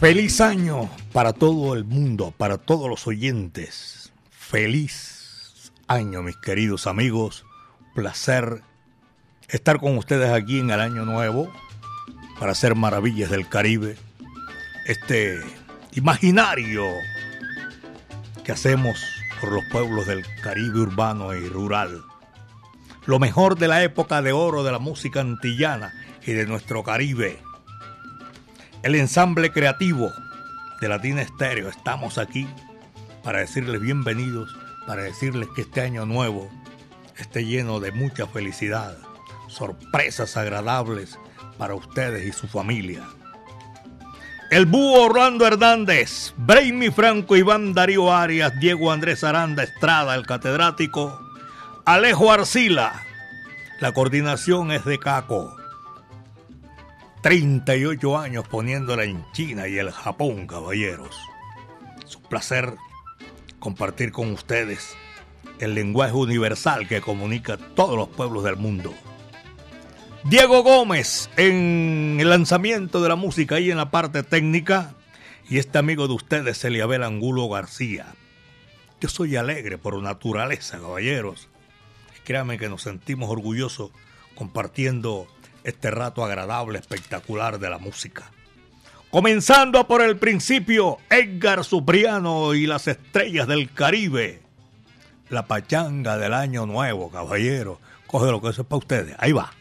Feliz año para todo el mundo, para todos los oyentes. Feliz año, mis queridos amigos. Placer estar con ustedes aquí en el año nuevo para hacer maravillas del Caribe. Este imaginario que hacemos por los pueblos del Caribe urbano y rural. Lo mejor de la época de oro de la música antillana y de nuestro Caribe el ensamble creativo de Latina Estéreo. Estamos aquí para decirles bienvenidos, para decirles que este año nuevo esté lleno de mucha felicidad, sorpresas agradables para ustedes y su familia. El búho Orlando Hernández, Brainy Franco, Iván Darío Arias, Diego Andrés Aranda Estrada, el catedrático, Alejo Arcila. La coordinación es de Caco. 38 años poniéndola en China y el Japón, caballeros. Es un placer compartir con ustedes el lenguaje universal que comunica a todos los pueblos del mundo. Diego Gómez en el lanzamiento de la música y en la parte técnica. Y este amigo de ustedes, Eliabel Angulo García. Yo soy alegre por naturaleza, caballeros. créanme que nos sentimos orgullosos compartiendo este rato agradable, espectacular de la música. Comenzando por el principio, Edgar Supriano y las estrellas del Caribe. La pachanga del año nuevo, caballero. Coge lo que eso es para ustedes. Ahí va.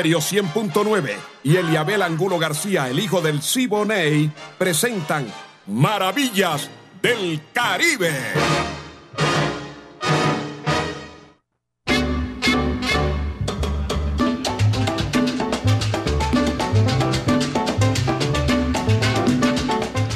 Estéreo 100.9 y Eliabel Angulo García, el hijo del Siboney, presentan Maravillas del Caribe.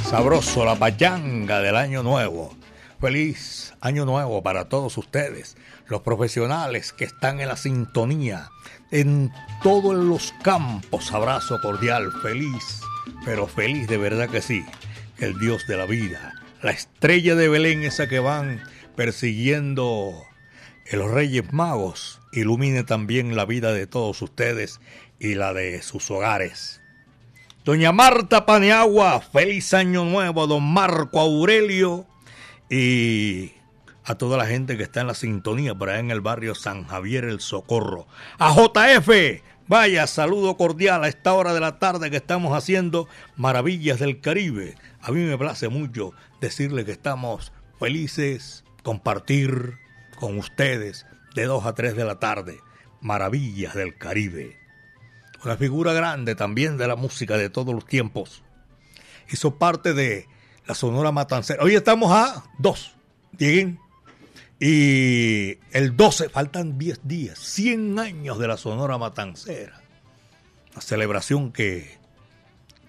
Sabroso la payanga del año nuevo. Feliz año nuevo para todos ustedes, los profesionales que están en la sintonía en todos los campos. Abrazo cordial, feliz, pero feliz de verdad que sí. El Dios de la vida, la estrella de Belén, esa que van persiguiendo los Reyes Magos, ilumine también la vida de todos ustedes y la de sus hogares. Doña Marta Paneagua, feliz año nuevo, don Marco Aurelio y a toda la gente que está en la sintonía por allá en el barrio San Javier El Socorro. A JF, vaya saludo cordial a esta hora de la tarde que estamos haciendo Maravillas del Caribe. A mí me place mucho decirle que estamos felices, compartir con ustedes de 2 a 3 de la tarde. Maravillas del Caribe. Una figura grande también de la música de todos los tiempos. Hizo parte de la Sonora Matancera. Hoy estamos a 2, lleguen. Y el 12, faltan 10 días, 100 años de la Sonora Matancera. La celebración que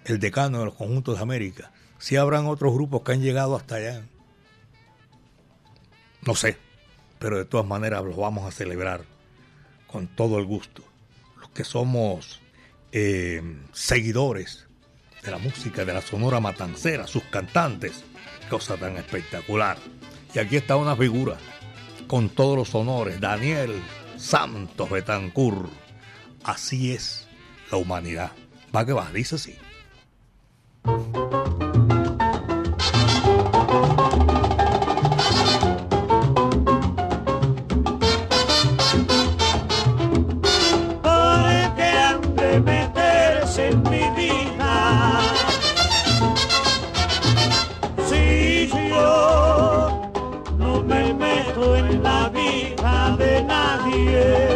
el decano de los conjuntos de América, si habrán otros grupos que han llegado hasta allá. No sé, pero de todas maneras los vamos a celebrar con todo el gusto. Los que somos eh, seguidores de la música de la Sonora Matancera, sus cantantes, cosa tan espectacular. Y aquí está una figura con todos los honores, Daniel Santos Betancur. Así es la humanidad. Va que va, dice así. de nadie.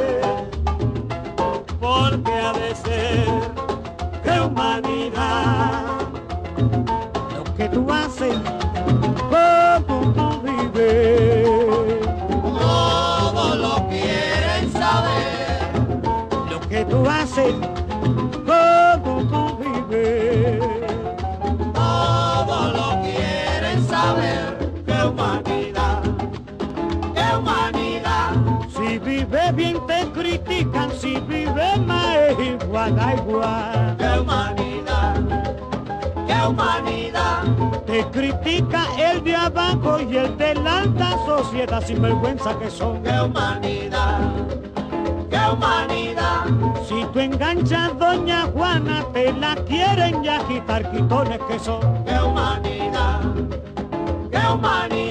Da igual. ¡Qué humanidad! ¡Qué humanidad! Te critica el de abajo y el de la alta sociedad sin vergüenza que son. ¡Qué humanidad! ¡Qué humanidad! Si tú enganchas doña Juana, te la quieren ya quitar quitones que son. ¡Qué humanidad! ¡Qué humanidad!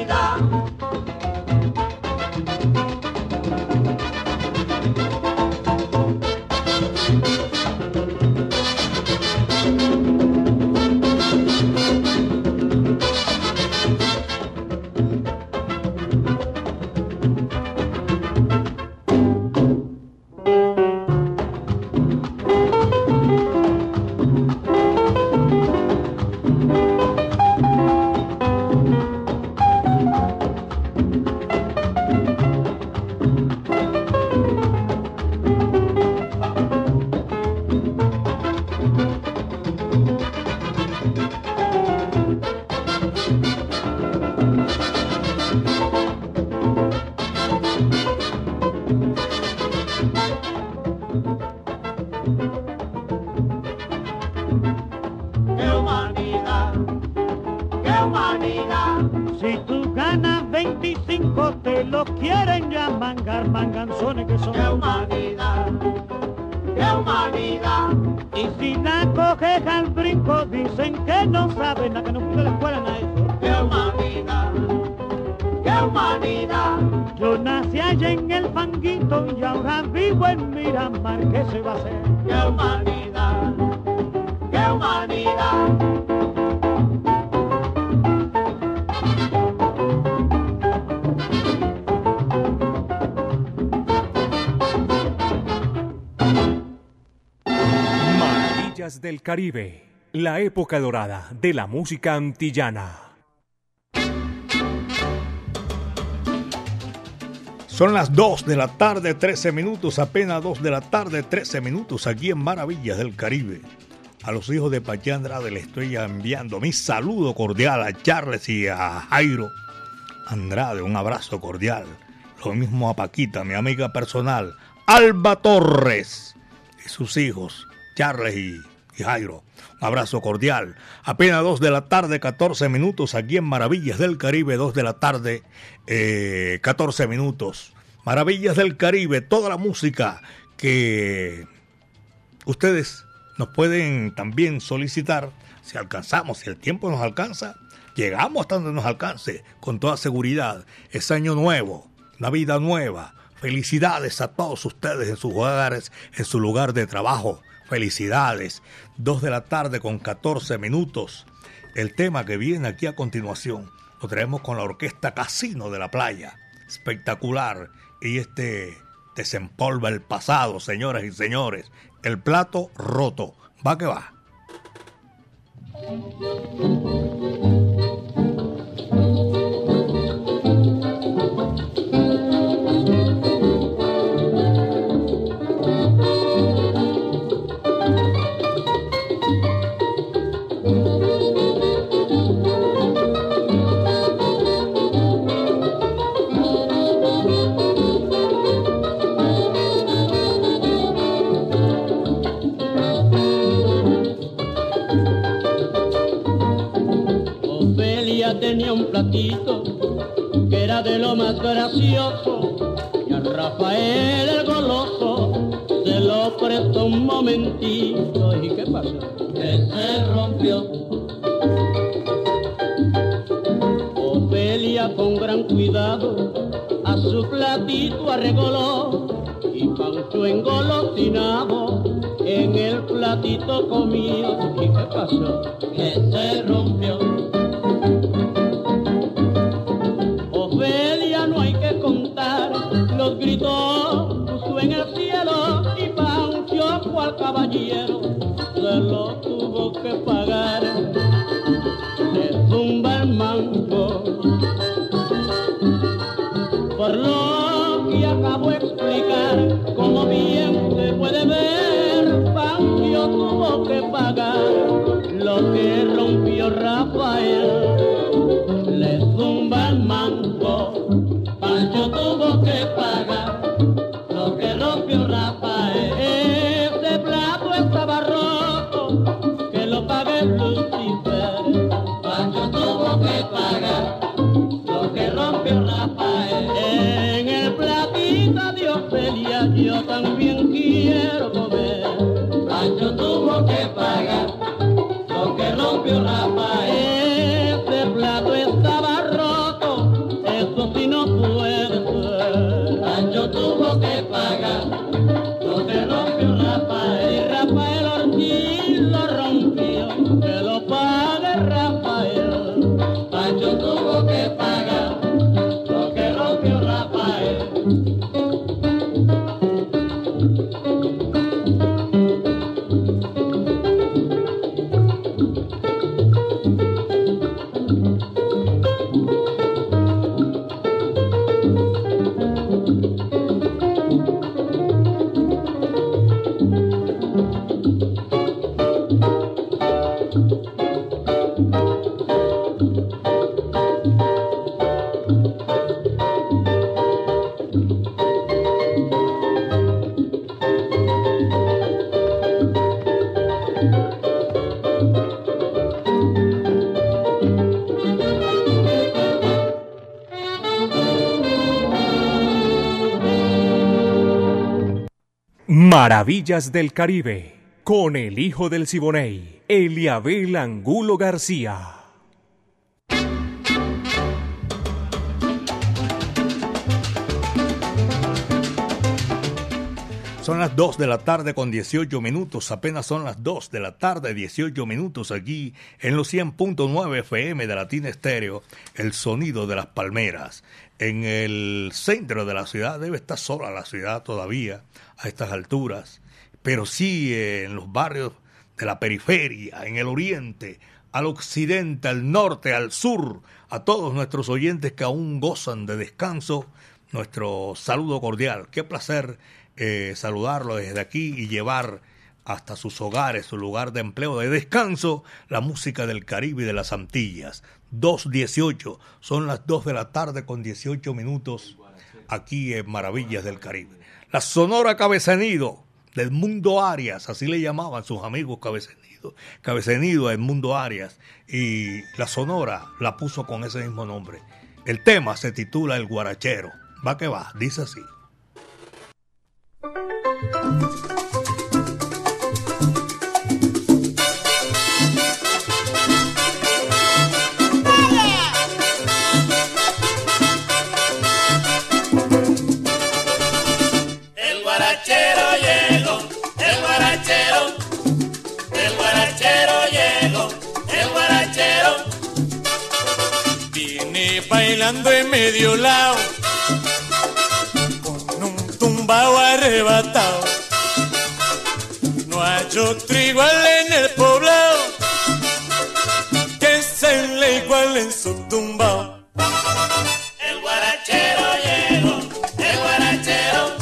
25 te lo quieren ya mangar, manganzones que son. ¡Qué humanidad! ¡Qué humanidad! Y si la coges al brinco, dicen que no saben, la que no puso la escuela nada eso. ¡Qué humanidad! ¡Qué humanidad! Yo nací allá en el fanguito y ahora vivo en Miramar, ¿qué se va a hacer? ¡Qué humanidad! ¡Qué humanidad! Del Caribe, la época dorada de la música antillana. Son las 2 de la tarde, 13 minutos, apenas 2 de la tarde, 13 minutos aquí en Maravillas del Caribe. A los hijos de Pachá Andrade le estoy enviando mi saludo cordial a Charles y a Jairo Andrade, un abrazo cordial. Lo mismo a Paquita, mi amiga personal, Alba Torres y sus hijos, Charles y, Jairo. Un abrazo cordial. Apenas 2 de la tarde, 14 minutos aquí en Maravillas del Caribe, 2 de la tarde, 14 eh, minutos. Maravillas del Caribe, toda la música que ustedes nos pueden también solicitar, si alcanzamos, si el tiempo nos alcanza, llegamos hasta donde nos alcance, con toda seguridad. Es año nuevo, una vida nueva. Felicidades a todos ustedes en sus hogares, en su lugar de trabajo. Felicidades. Dos de la tarde con 14 minutos. El tema que viene aquí a continuación lo traemos con la orquesta Casino de la Playa. Espectacular. Y este desempolva el pasado, señoras y señores. El plato roto. Va que va. Maravillas del Caribe, con el hijo del Siboney, Eliabel Angulo García. Son las 2 de la tarde con 18 minutos, apenas son las 2 de la tarde, 18 minutos aquí en los 100.9 FM de Latina Estéreo, el sonido de las palmeras. En el centro de la ciudad, debe estar sola la ciudad todavía a estas alturas, pero sí en los barrios de la periferia, en el oriente, al occidente, al norte, al sur, a todos nuestros oyentes que aún gozan de descanso, nuestro saludo cordial. Qué placer eh, saludarlo desde aquí y llevar hasta sus hogares, su lugar de empleo, de descanso, la música del Caribe y de las Antillas. 2.18, son las 2 de la tarde con 18 minutos aquí en Maravillas del Caribe. La Sonora Cabecenido del Mundo Arias, así le llamaban sus amigos Cabecenido, Cabecenido del Mundo Arias, y la Sonora la puso con ese mismo nombre. El tema se titula El Guarachero. Va que va, dice así. Bailando en medio lado, con un tumbao arrebatado. No hay otro igual en el poblado, que se le igual en su tumbao. El guarachero llegó, el guarachero,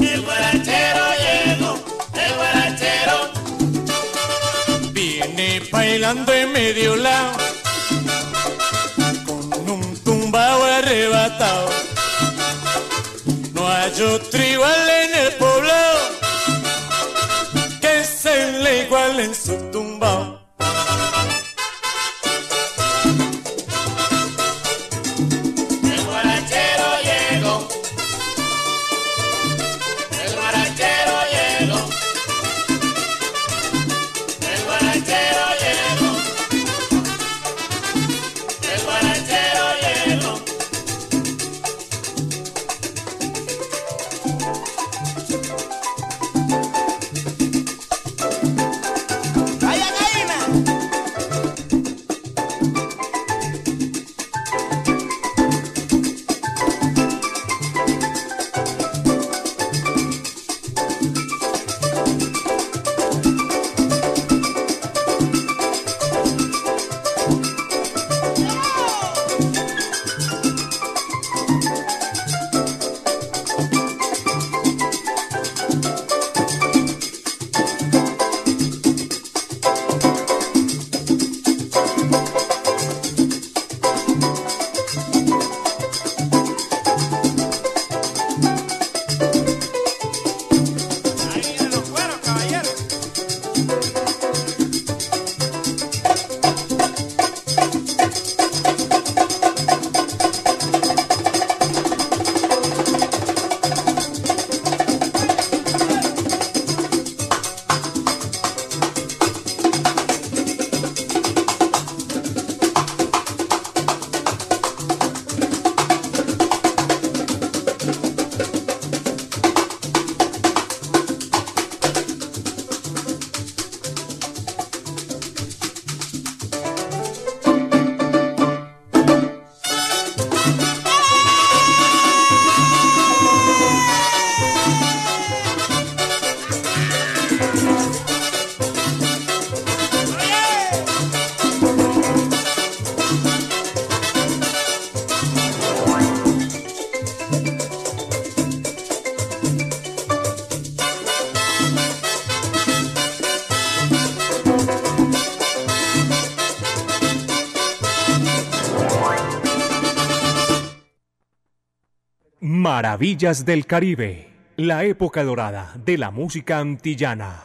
el guarachero llegó, el guarachero. Viene bailando en medio lado Igual en el Maravillas del Caribe, la época dorada de la música antillana.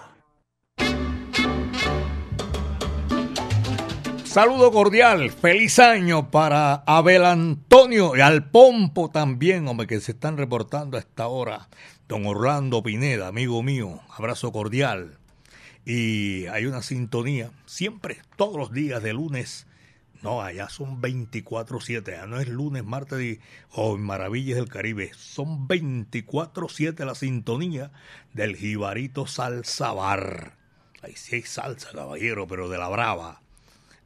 Saludo cordial, feliz año para Abel Antonio y al Pompo también, hombre, que se están reportando a esta hora. Don Orlando Pineda, amigo mío, abrazo cordial. Y hay una sintonía, siempre, todos los días de lunes no, allá son 24-7. Ya no es lunes, martes o en Maravillas del Caribe. Son 24-7 la sintonía del Jibarito Salsa Bar. Ahí sí hay salsa, caballero, pero de la brava.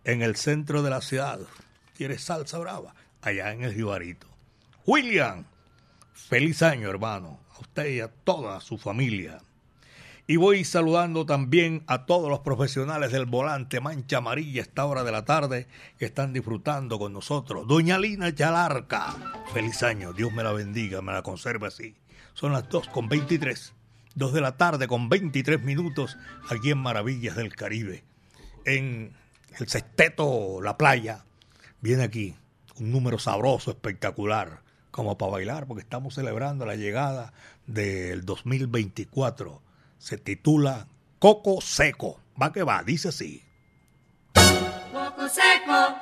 En el centro de la ciudad. ¿Quieres salsa brava? Allá en el Jibarito. William, feliz año, hermano. A usted y a toda su familia. Y voy saludando también a todos los profesionales del volante Mancha Amarilla esta hora de la tarde que están disfrutando con nosotros. Doña Lina Chalarca, feliz año, Dios me la bendiga, me la conserve así. Son las 2 con 23, 2 de la tarde con 23 minutos aquí en Maravillas del Caribe. En el sexteto La Playa, viene aquí un número sabroso, espectacular, como para bailar, porque estamos celebrando la llegada del 2024 se titula Coco Seco. Va que va, dice así. Coco Seco.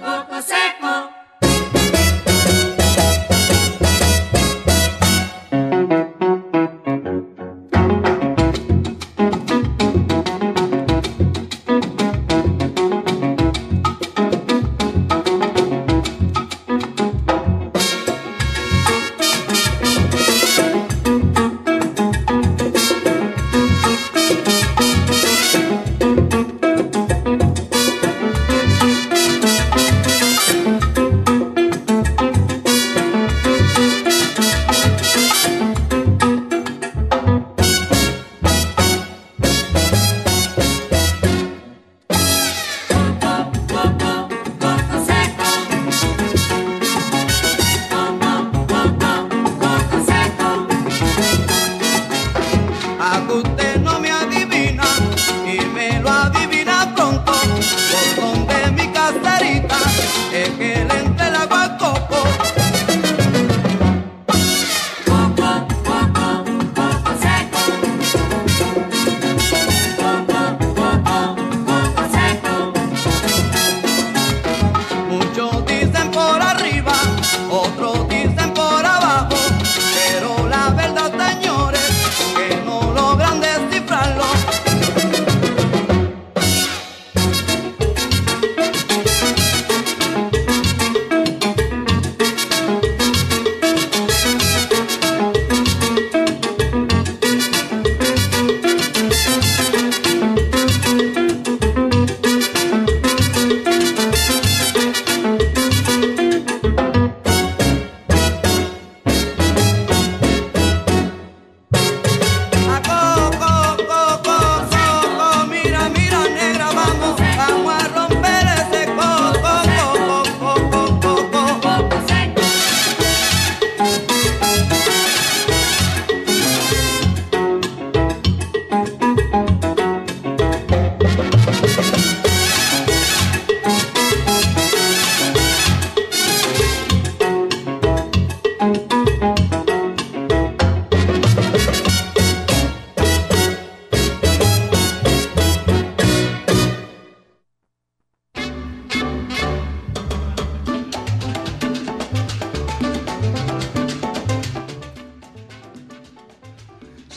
Coco Seco.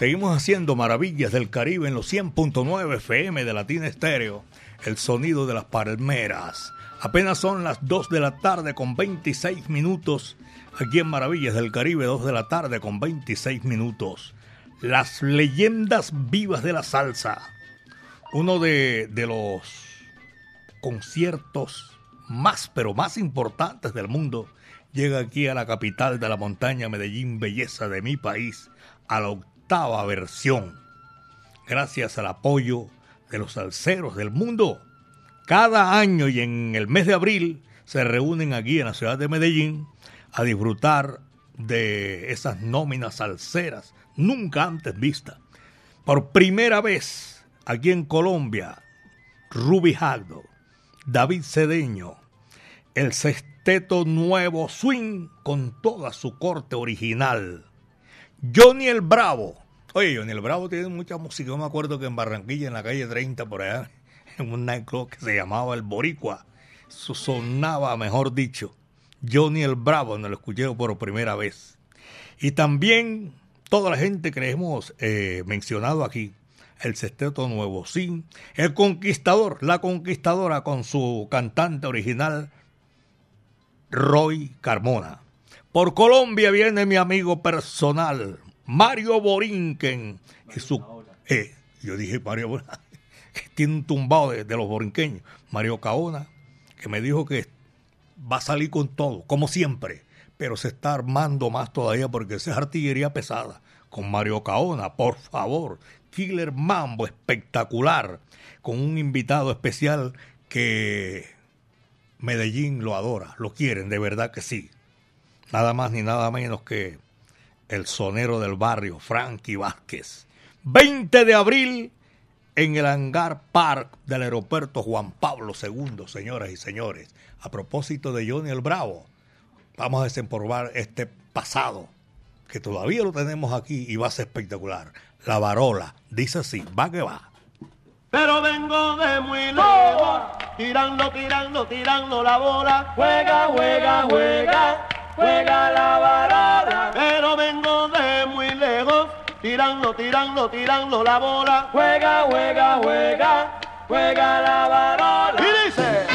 Seguimos haciendo maravillas del Caribe en los 100.9 FM de Latina Estéreo, el sonido de las palmeras. Apenas son las 2 de la tarde con 26 minutos, aquí en Maravillas del Caribe, 2 de la tarde con 26 minutos. Las leyendas vivas de la salsa. Uno de, los conciertos más, pero más importantes del mundo, llega aquí a la capital de la montaña, Medellín, belleza de mi país, a la versión. Gracias al apoyo de los salseros del mundo, cada año y en el mes de abril se reúnen aquí en la ciudad de Medellín a disfrutar de esas nóminas salseras nunca antes vistas. Por primera vez aquí en Colombia, Ruby Hagdo, David Cedeño, el sexteto nuevo swing con toda su corte original. Johnny el Bravo, Oye, Johnny el Bravo tiene mucha música. Yo me acuerdo que en Barranquilla, en la calle 30, por allá, en un nightclub que se llamaba El Boricua, sonaba, mejor dicho, Johnny el Bravo, donde lo escuché por primera vez. Y también toda la gente que hemos eh, mencionado aquí, el Sexteto Nuevo Sí, el Conquistador, la Conquistadora con su cantante original, Roy Carmona. Por Colombia viene mi amigo personal, Mario Borinquen. Eh, yo dije Mario Borinquen, que tiene un tumbado de, los borinqueños. Mario Caona, que me dijo que va a salir con todo, como siempre, pero se está armando más todavía porque esa es artillería pesada, con Mario Caona, por favor. Killer Mambo espectacular, con un invitado especial que Medellín lo adora, lo quieren, de verdad que sí. Nada más ni nada menos que el sonero del barrio, Frankie Vázquez. 20 de abril en el Hangar Park del aeropuerto Juan Pablo II, señoras y señores. A propósito de Johnny el Bravo, vamos a desempolvar este pasado que todavía lo tenemos aquí y va a ser espectacular. La varola, dice así, va que va. Pero vengo de muy lejos, tirando, tirando, tirando la bola. Juega, juega, juega, juega la varola. Pero vengo de muy lejos, tirando, tirando, tirando la bola. Juega, juega, juega, juega la varola. Y dice,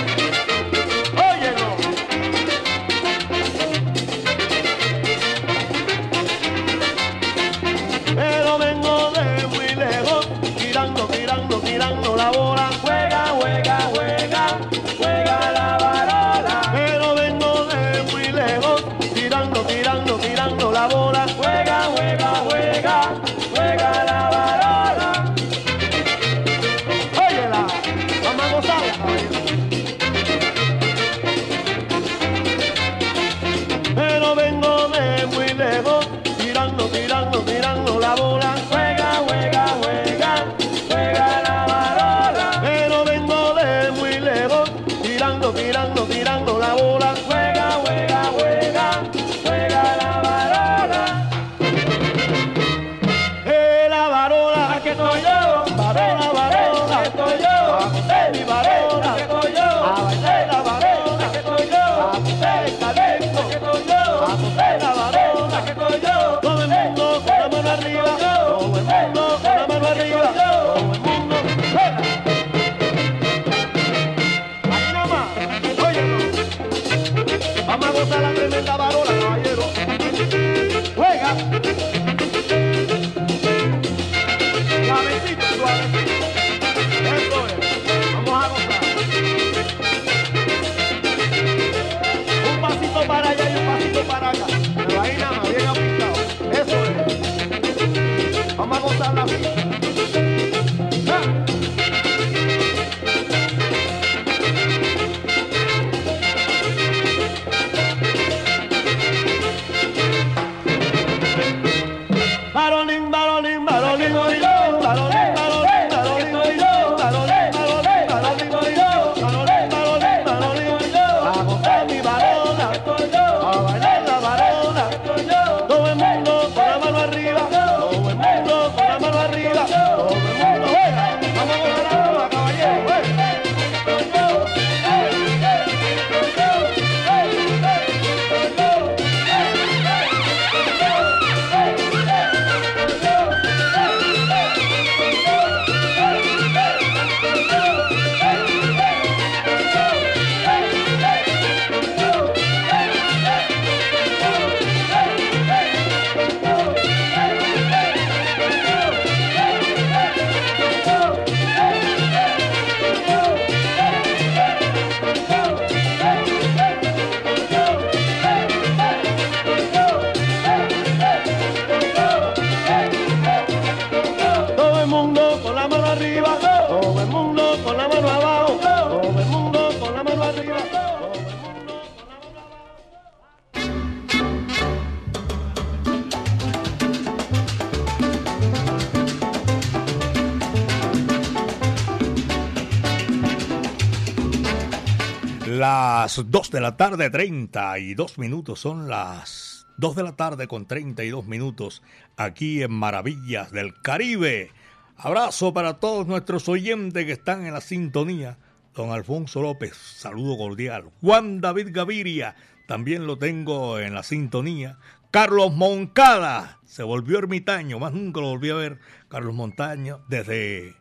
Las 2 de la tarde, 32 minutos. Son las 2 de la tarde con 32 minutos aquí en Maravillas del Caribe. Abrazo para todos nuestros oyentes que están en la sintonía. Don Alfonso López, saludo cordial. Juan David Gaviria, también lo tengo en la sintonía. Carlos Moncada, se volvió ermitaño, más nunca lo volví a ver. Carlos Montaño, desde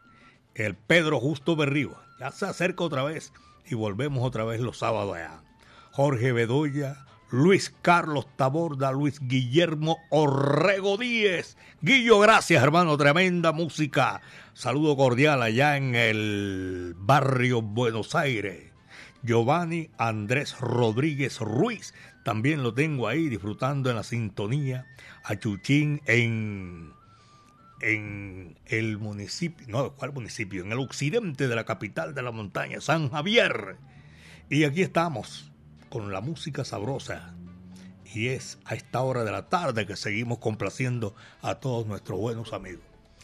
el Pedro Justo Berrío. Ya se acerca otra vez y volvemos otra vez los sábados allá. Jorge Bedoya, Luis Carlos Taborda, Luis Guillermo Orrego Díez. Guillo, gracias hermano, tremenda música. Saludo cordial allá en el barrio Buenos Aires. Giovanni Andrés Rodríguez Ruiz, también lo tengo ahí disfrutando en la sintonía. A Chuchín en, en el municipio, no, ¿cuál municipio? En el occidente de la capital de la montaña, San Javier. Y aquí estamos con la música sabrosa. Y es a esta hora de la tarde que seguimos complaciendo a todos nuestros buenos amigos.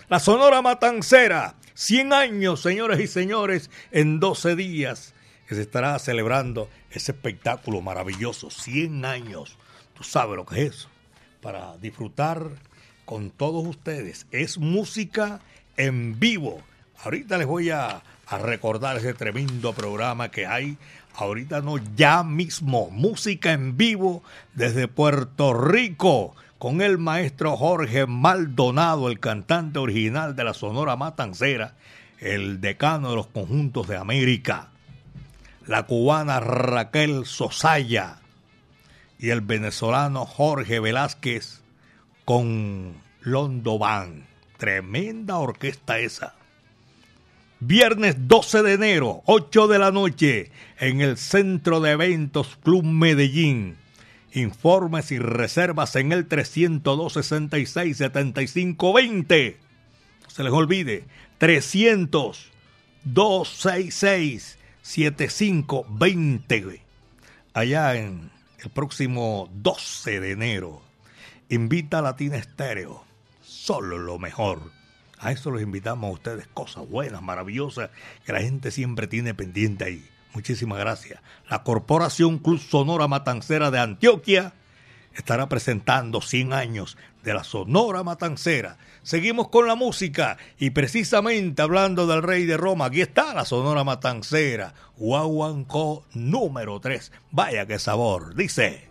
La Sonora Matancera, 100 años, señores y señores, en 12 días que se estará celebrando ese espectáculo maravilloso, 100 años. Tú sabes lo que es eso, para disfrutar con todos ustedes. Es música en vivo. Ahorita les voy a, recordar ese tremendo programa que hay. Ahorita no, ya mismo, música en vivo desde Puerto Rico con el maestro Jorge Maldonado, el cantante original de la Sonora Matancera, el decano de los conjuntos de América, la cubana Raquel Sosaya y el venezolano Jorge Velázquez con Londo Band. Tremenda orquesta esa. Viernes 12 de enero, 8 de la noche, en el Centro de Eventos Club Medellín Informes y reservas en el 302 66 75 20. No se les olvide, 300 266 75 20. Allá en el próximo 12 de enero. Invita a Latina Estéreo. Solo lo mejor. A eso los invitamos a ustedes, cosas buenas, maravillosas, que la gente siempre tiene pendiente ahí. Muchísimas gracias. La Corporación Club Sonora Matancera de Antioquia estará presentando 100 años de la Sonora Matancera. Seguimos con la música y precisamente hablando del rey de Roma, aquí está la Sonora Matancera, Guaguancó número 3. Vaya que sabor, dice.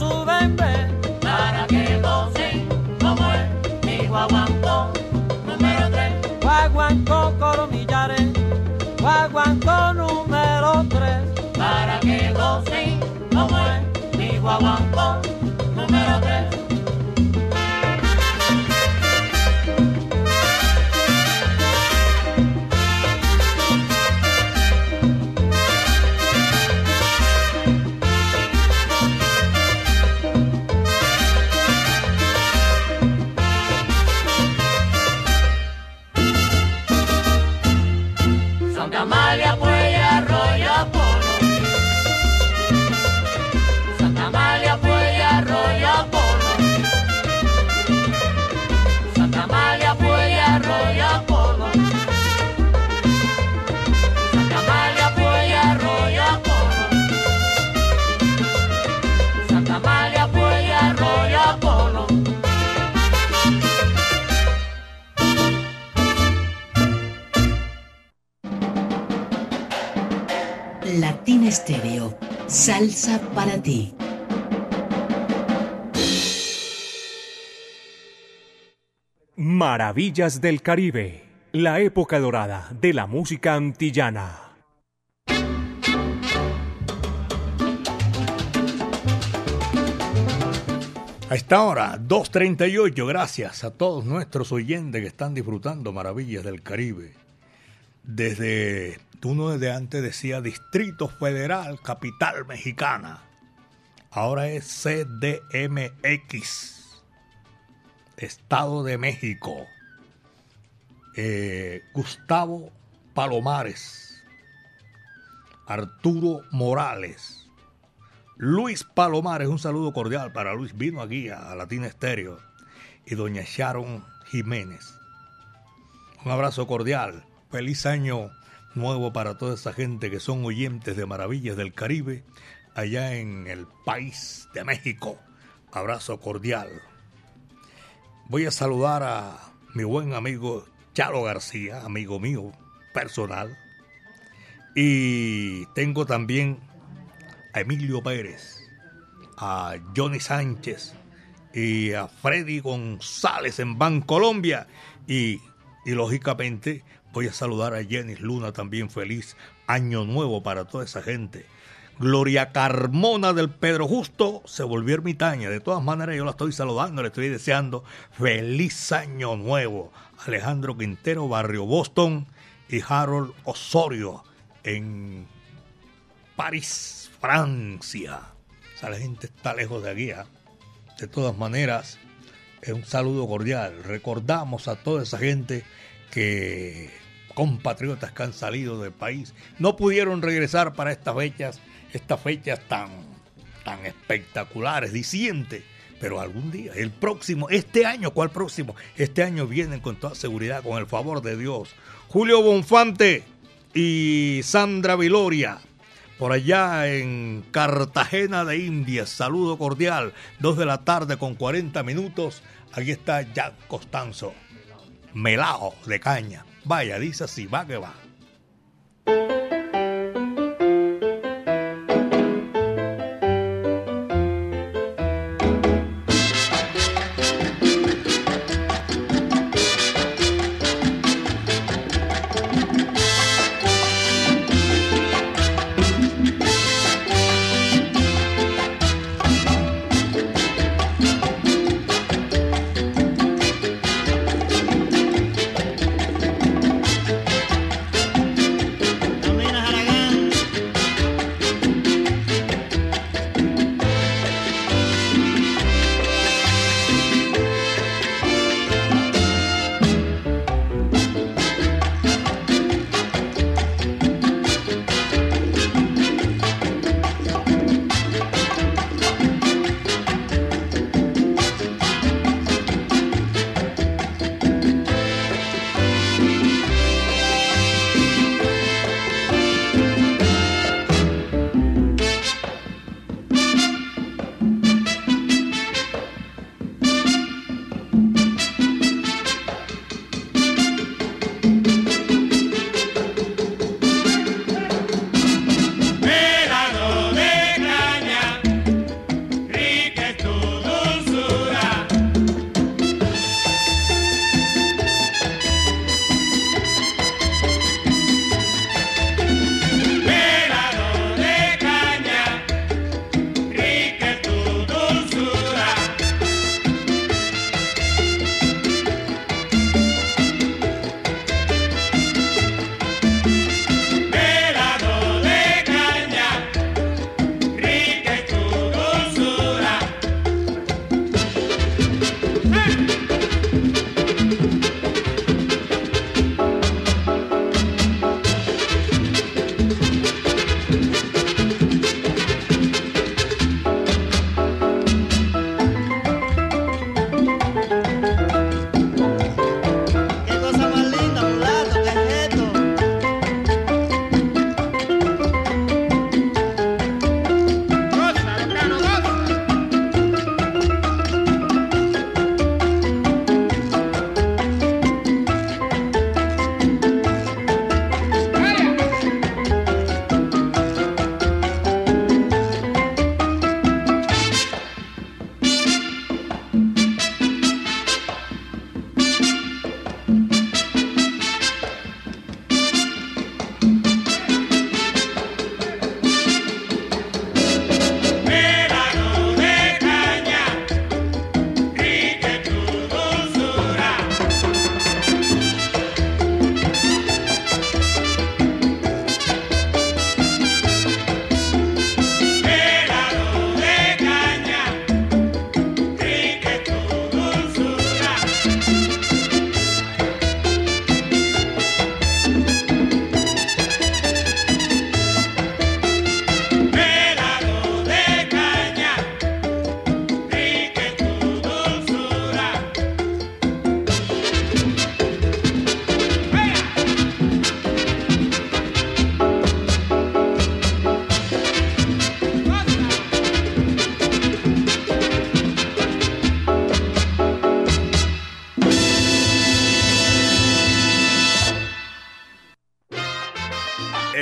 Para que gocen como es mi guaguancó número 3. Guaguancó coromillares, guaguancó número 3. Para que gocen como es mi guaguancó número 3. Salsa para ti. Maravillas del Caribe, la época dorada de la música antillana. A esta hora, 2.38, gracias a todos nuestros oyentes que están disfrutando Maravillas del Caribe. Desde uno desde antes decía Distrito Federal, Capital Mexicana. Ahora es CDMX, Estado de México. Eh, Gustavo Palomares, Arturo Morales. Luis Palomares, un saludo cordial para Luis, vino aquí a Latina Estéreo, y doña Sharon Jiménez. Un abrazo cordial, feliz año nuevo para toda esa gente que son oyentes de Maravillas del Caribe, allá en el país de México. Abrazo cordial. Voy a saludar a mi buen amigo Chalo García, amigo mío personal. Y tengo también a Emilio Pérez, a Johnny Sánchez y a Freddy González en Bancolombia. Y, y lógicamente voy a saludar a Jenny Luna también. Feliz año nuevo para toda esa gente. Gloria Carmona del Pedro Justo se volvió ermitaña. De todas maneras, yo la estoy saludando, le estoy deseando feliz año nuevo. Alejandro Quintero, Barrio Boston y Harold Osorio en París. Francia. O sea, la gente está lejos de aquí. ¿ah? De todas maneras, es un saludo cordial. Recordamos a toda esa gente que compatriotas que han salido del país no pudieron regresar para estas fechas, estas fechas tan, tan espectaculares, dicientes. Pero algún día, el próximo, este año, ¿cuál próximo? Este año vienen con toda seguridad, con el favor de Dios. Julio Bonfante y Sandra Viloria por allá en Cartagena de Indias. Saludo cordial, dos de la tarde con 40 minutos. Aquí está Jack Costanzo, melao de caña. Vaya, dice así, va que va.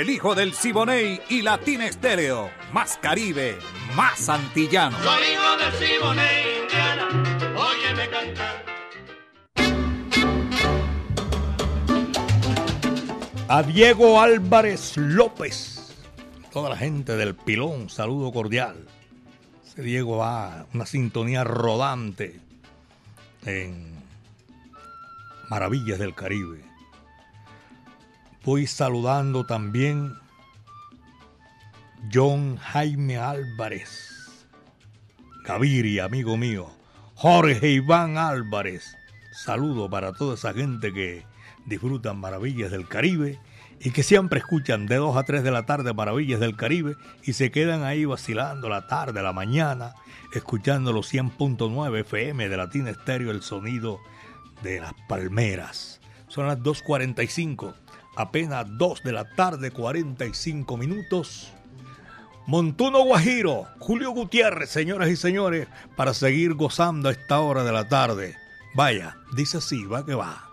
El hijo del Siboney y Latina Estéreo. Más Caribe, más antillano. Soy hijo del Siboney, Indiana, óyeme cantar. A Diego Álvarez López, toda la gente del Pilón, saludo cordial. Ese Diego va una sintonía rodante en Maravillas del Caribe. Voy saludando también John Jaime Álvarez, Gaviri, amigo mío, Jorge Iván Álvarez. Saludo para toda esa gente que disfrutan Maravillas del Caribe y que siempre escuchan de 2 a 3 de la tarde Maravillas del Caribe y se quedan ahí vacilando la tarde, la mañana, escuchando los 100.9 FM de Latina Estéreo, el sonido de las palmeras. Son las 2.45 apenas 2 de la tarde, 45 minutos. Montuno Guajiro, Julio Gutiérrez, señoras y señores, para seguir gozando a esta hora de la tarde. Vaya, dice así, va que va.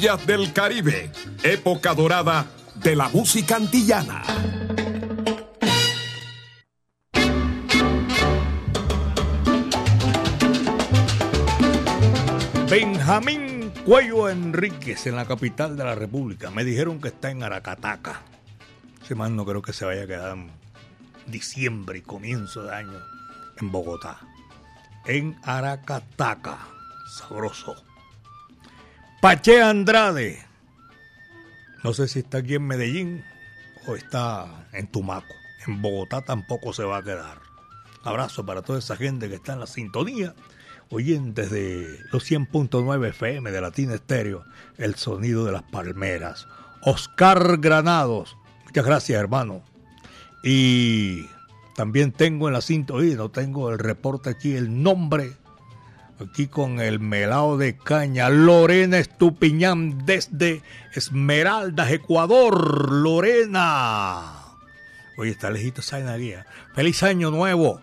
Maravillas del Caribe, época dorada de la música antillana. Benjamín Cuello Enríquez en la capital de la República. Me dijeron que está en Aracataca. Ese man no creo que se vaya a quedar diciembre y comienzo de año en Bogotá. En Aracataca. Sabroso. Pache Andrade. No sé si está aquí en Medellín o está en Tumaco. En Bogotá tampoco se va a quedar. Abrazo para toda esa gente que está en la sintonía. Oyentes de los 100.9 FM de Latina Estéreo, el sonido de las palmeras. Oscar Granados, muchas gracias hermano. Y también tengo en la sintonía, no tengo el reporte aquí, el nombre aquí con el melao de caña, Lorena Estupiñán desde Esmeraldas, Ecuador, Lorena. Oye, está lejito esa guía. Feliz año nuevo.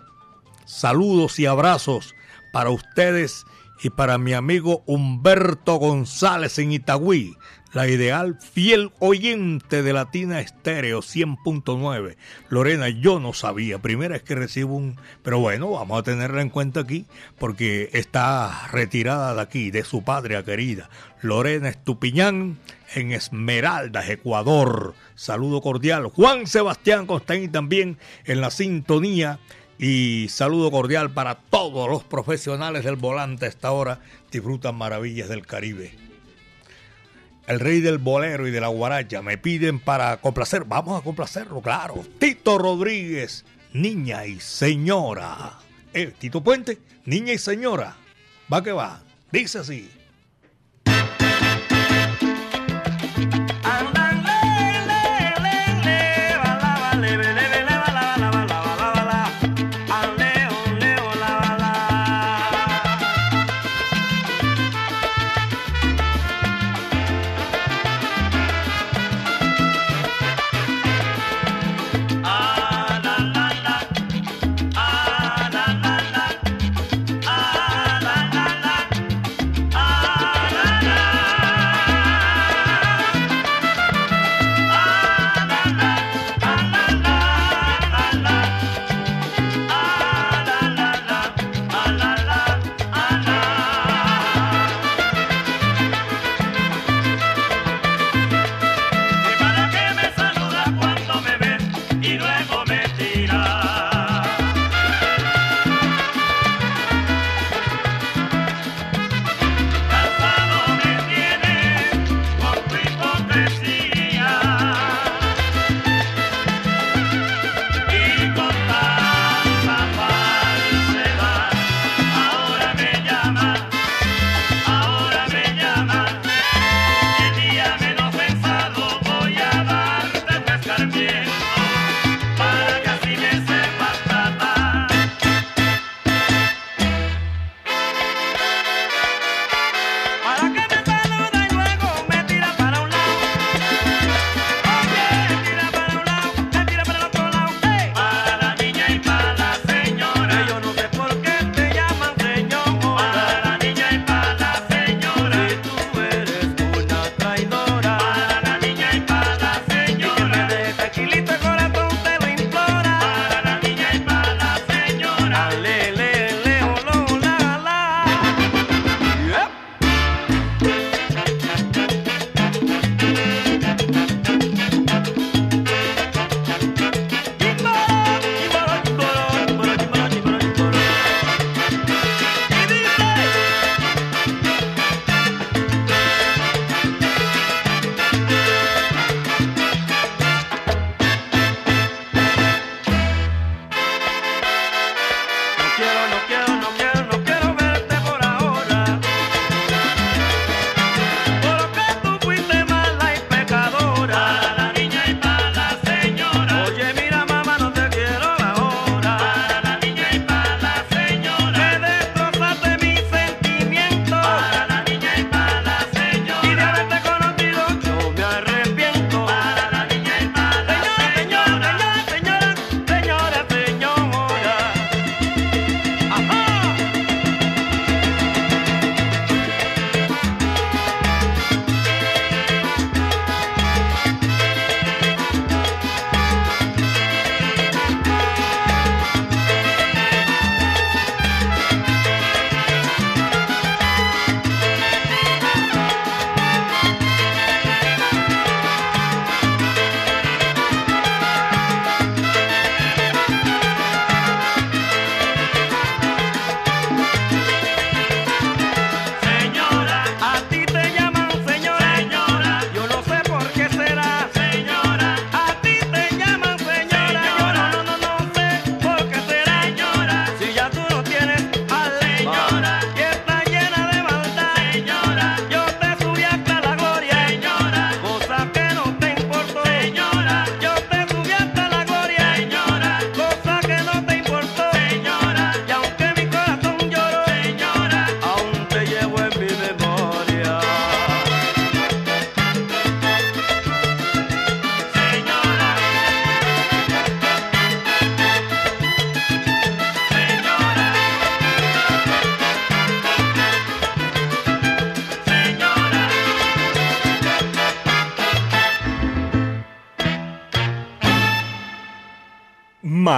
Saludos y abrazos para ustedes y para mi amigo Humberto González en Itagüí, la ideal fiel oyente de Latina Estéreo 100.9. Lorena, yo no sabía, primera vez que recibo un... Pero bueno, vamos a tenerla en cuenta aquí porque está retirada de aquí, de su patria querida. Lorena Estupiñán en Esmeraldas, Ecuador. Saludo cordial. Juan Sebastián Constaín también en la sintonía. Y saludo cordial para todos los profesionales del volante a esta hora. Disfrutan maravillas del Caribe el rey del bolero y de la guaracha, me piden para complacer, vamos a complacerlo, claro. Tito Rodríguez, niña y señora. Eh, Tito Puente, niña y señora. Va que va. Dice así.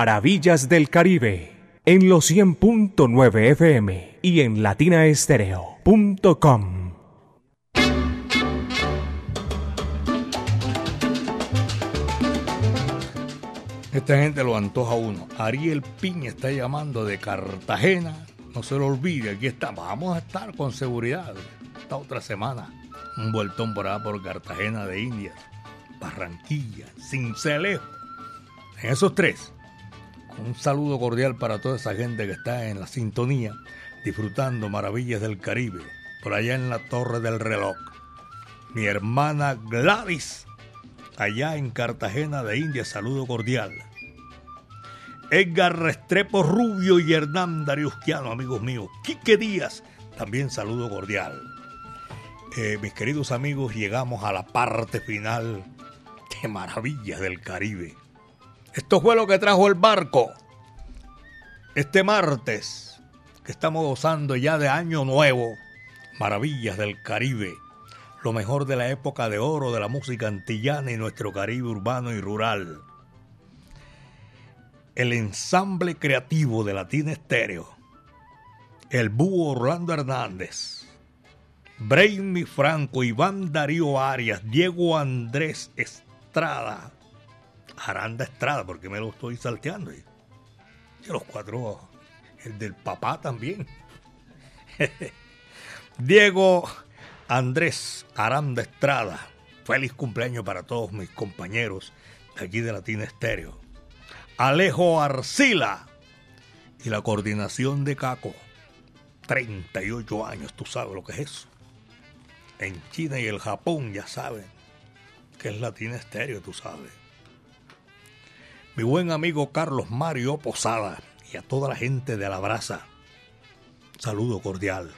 Maravillas del Caribe en los 100.9 FM y en latinaestereo.com. Esta gente lo antoja uno. Ariel Piña está llamando de Cartagena. No se lo olvide, aquí está. Vamos a estar con seguridad esta otra semana. Un vueltón por allá por Cartagena de Indias, Barranquilla, Cincelejo. En esos tres. Un saludo cordial para toda esa gente que está en la sintonía, disfrutando maravillas del Caribe, por allá en la Torre del Reloj. Mi hermana Gladys allá en Cartagena de India, saludo cordial. Edgar Restrepo Rubio y Hernán Dariusquiano, amigos míos. Quique Díaz, también saludo cordial. Eh, mis queridos amigos, llegamos a la parte final de Maravillas del Caribe. Esto fue lo que trajo el barco. Este martes, que estamos gozando ya de Año Nuevo, Maravillas del Caribe lo mejor de la época de oro de la música antillana y nuestro Caribe urbano y rural. El ensamble creativo de Latina Estéreo, el búho Orlando Hernández, Brainy Franco, Iván Darío Arias, Diego Andrés Estrada, Aranda Estrada, porque me lo estoy salteando. Y los cuatro, el del papá también. Diego Andrés Aranda Estrada. Feliz cumpleaños para todos mis compañeros de aquí de Latina Estéreo. Alejo Arcila y la coordinación de Caco. 38 años, tú sabes lo que es eso. En China y el Japón ya saben que es Latina Estéreo, tú sabes. Mi buen amigo Carlos Mario Posada y a toda la gente de La. Saludo cordial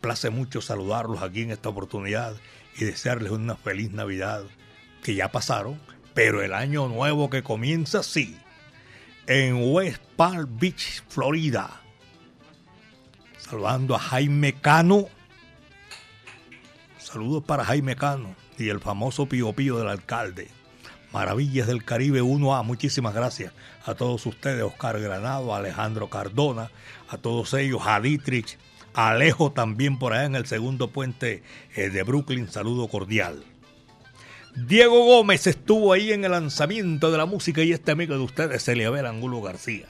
place mucho saludarlos aquí en esta oportunidad y desearles una feliz Navidad que ya pasaron, pero el año nuevo que comienza sí, en West Palm Beach, Florida. Saludando a Jaime Cano. Saludos para Jaime Cano y el famoso Pío Pío del alcalde. Maravillas del Caribe 1A. Muchísimas gracias a todos ustedes, Oscar Granado, Alejandro Cardona, a todos ellos, a Dietrich, Alejo también por allá en el segundo puente eh, de Brooklyn, saludo cordial. Diego Gómez estuvo ahí en el lanzamiento de la música y este amigo de ustedes, Eliabel Angulo García.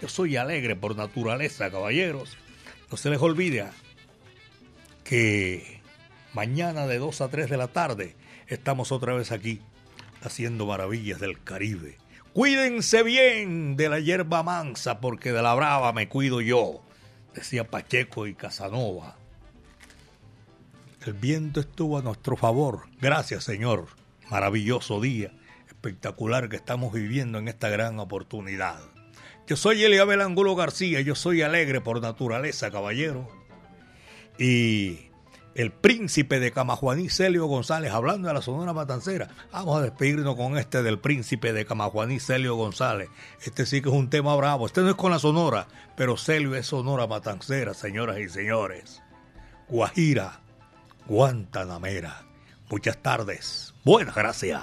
Yo soy alegre por naturaleza, caballeros. No se les olvide que mañana de 2 a 3 de la tarde estamos otra vez aquí haciendo maravillas del Caribe. Cuídense bien de la hierba mansa porque de la brava me cuido yo decía Pacheco y Casanova. El viento estuvo a nuestro favor. Gracias, Señor. Maravilloso día, espectacular que estamos viviendo en esta gran oportunidad. Yo soy Eliabel Angulo García, yo soy alegre por naturaleza, caballero. Y el príncipe de Camajuaní, Celio González, hablando de la Sonora Matancera. Vamos a despedirnos con este del príncipe de Camajuaní, Celio González. Este sí que es un tema bravo. Este no es con la Sonora, pero Celio es Sonora Matancera, señoras y señores. Guajira, Guantanamera. Muchas tardes. Buenas gracias.